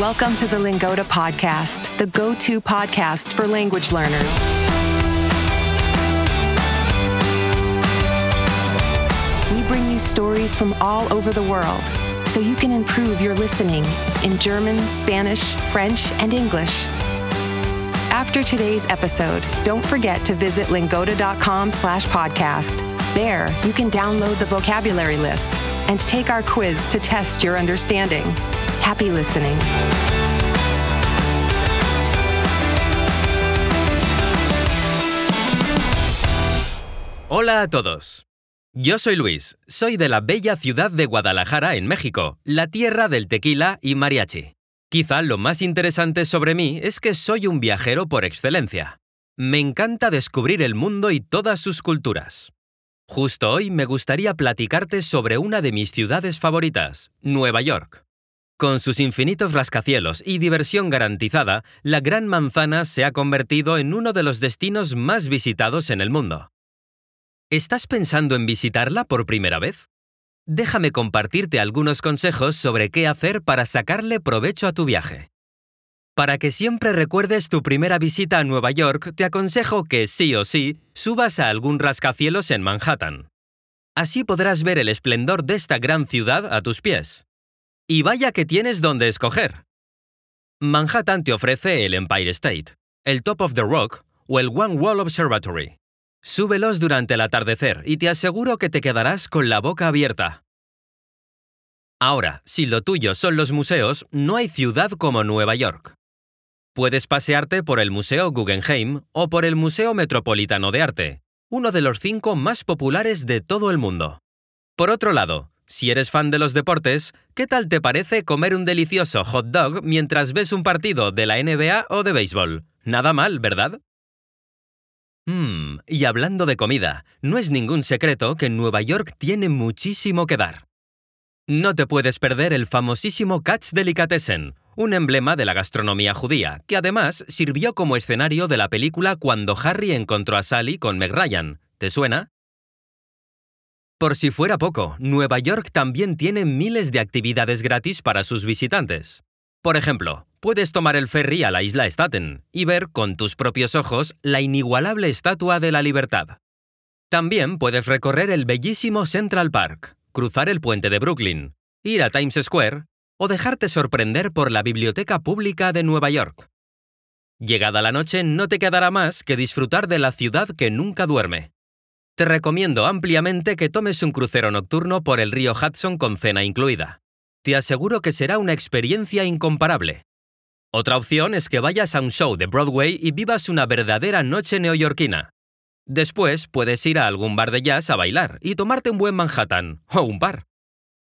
Welcome to the Lingoda Podcast, the go to podcast for language learners. We bring you stories from all over the world so you can improve your listening in German, Spanish, French, and English. After today's episode, don't forget to visit lingoda.com slash podcast. There, you can download the vocabulary list and take our quiz to test your understanding. Happy listening. Hola a todos. Yo soy Luis, soy de la bella ciudad de Guadalajara, en México, la tierra del tequila y mariachi. Quizá lo más interesante sobre mí es que soy un viajero por excelencia. Me encanta descubrir el mundo y todas sus culturas. Justo hoy me gustaría platicarte sobre una de mis ciudades favoritas, Nueva York. Con sus infinitos rascacielos y diversión garantizada, la Gran Manzana se ha convertido en uno de los destinos más visitados en el mundo. ¿Estás pensando en visitarla por primera vez? Déjame compartirte algunos consejos sobre qué hacer para sacarle provecho a tu viaje. Para que siempre recuerdes tu primera visita a Nueva York, te aconsejo que sí o sí subas a algún rascacielos en Manhattan. Así podrás ver el esplendor de esta gran ciudad a tus pies. Y vaya que tienes donde escoger. Manhattan te ofrece el Empire State, el Top of the Rock o el One Wall Observatory. Súbelos durante el atardecer y te aseguro que te quedarás con la boca abierta. Ahora, si lo tuyo son los museos, no hay ciudad como Nueva York. Puedes pasearte por el Museo Guggenheim o por el Museo Metropolitano de Arte, uno de los cinco más populares de todo el mundo. Por otro lado, si eres fan de los deportes, ¿qué tal te parece comer un delicioso hot dog mientras ves un partido de la NBA o de béisbol? Nada mal, ¿verdad? Mmm, y hablando de comida, no es ningún secreto que Nueva York tiene muchísimo que dar. No te puedes perder el famosísimo Katz Delicatessen, un emblema de la gastronomía judía, que además sirvió como escenario de la película Cuando Harry encontró a Sally con Meg Ryan. ¿Te suena? Por si fuera poco, Nueva York también tiene miles de actividades gratis para sus visitantes. Por ejemplo, puedes tomar el ferry a la isla Staten y ver con tus propios ojos la inigualable Estatua de la Libertad. También puedes recorrer el bellísimo Central Park, cruzar el puente de Brooklyn, ir a Times Square o dejarte sorprender por la Biblioteca Pública de Nueva York. Llegada la noche no te quedará más que disfrutar de la ciudad que nunca duerme. Te recomiendo ampliamente que tomes un crucero nocturno por el río Hudson con cena incluida. Te aseguro que será una experiencia incomparable. Otra opción es que vayas a un show de Broadway y vivas una verdadera noche neoyorquina. Después puedes ir a algún bar de jazz a bailar y tomarte un buen Manhattan o un bar.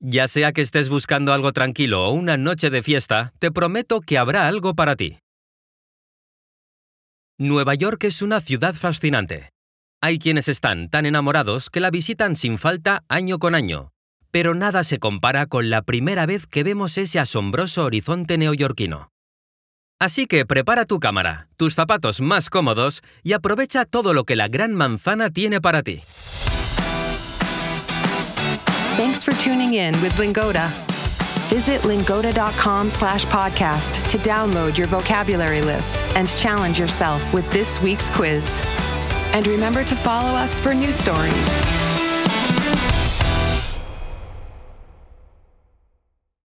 Ya sea que estés buscando algo tranquilo o una noche de fiesta, te prometo que habrá algo para ti. Nueva York es una ciudad fascinante. Hay quienes están tan enamorados que la visitan sin falta año con año, pero nada se compara con la primera vez que vemos ese asombroso horizonte neoyorquino. Así que prepara tu cámara, tus zapatos más cómodos y aprovecha todo lo que la Gran Manzana tiene para ti. Thanks for tuning in with Lingoda. Visit lingoda.com slash podcast to download your vocabulary list and challenge yourself with this week's quiz. And remember to follow us for new stories.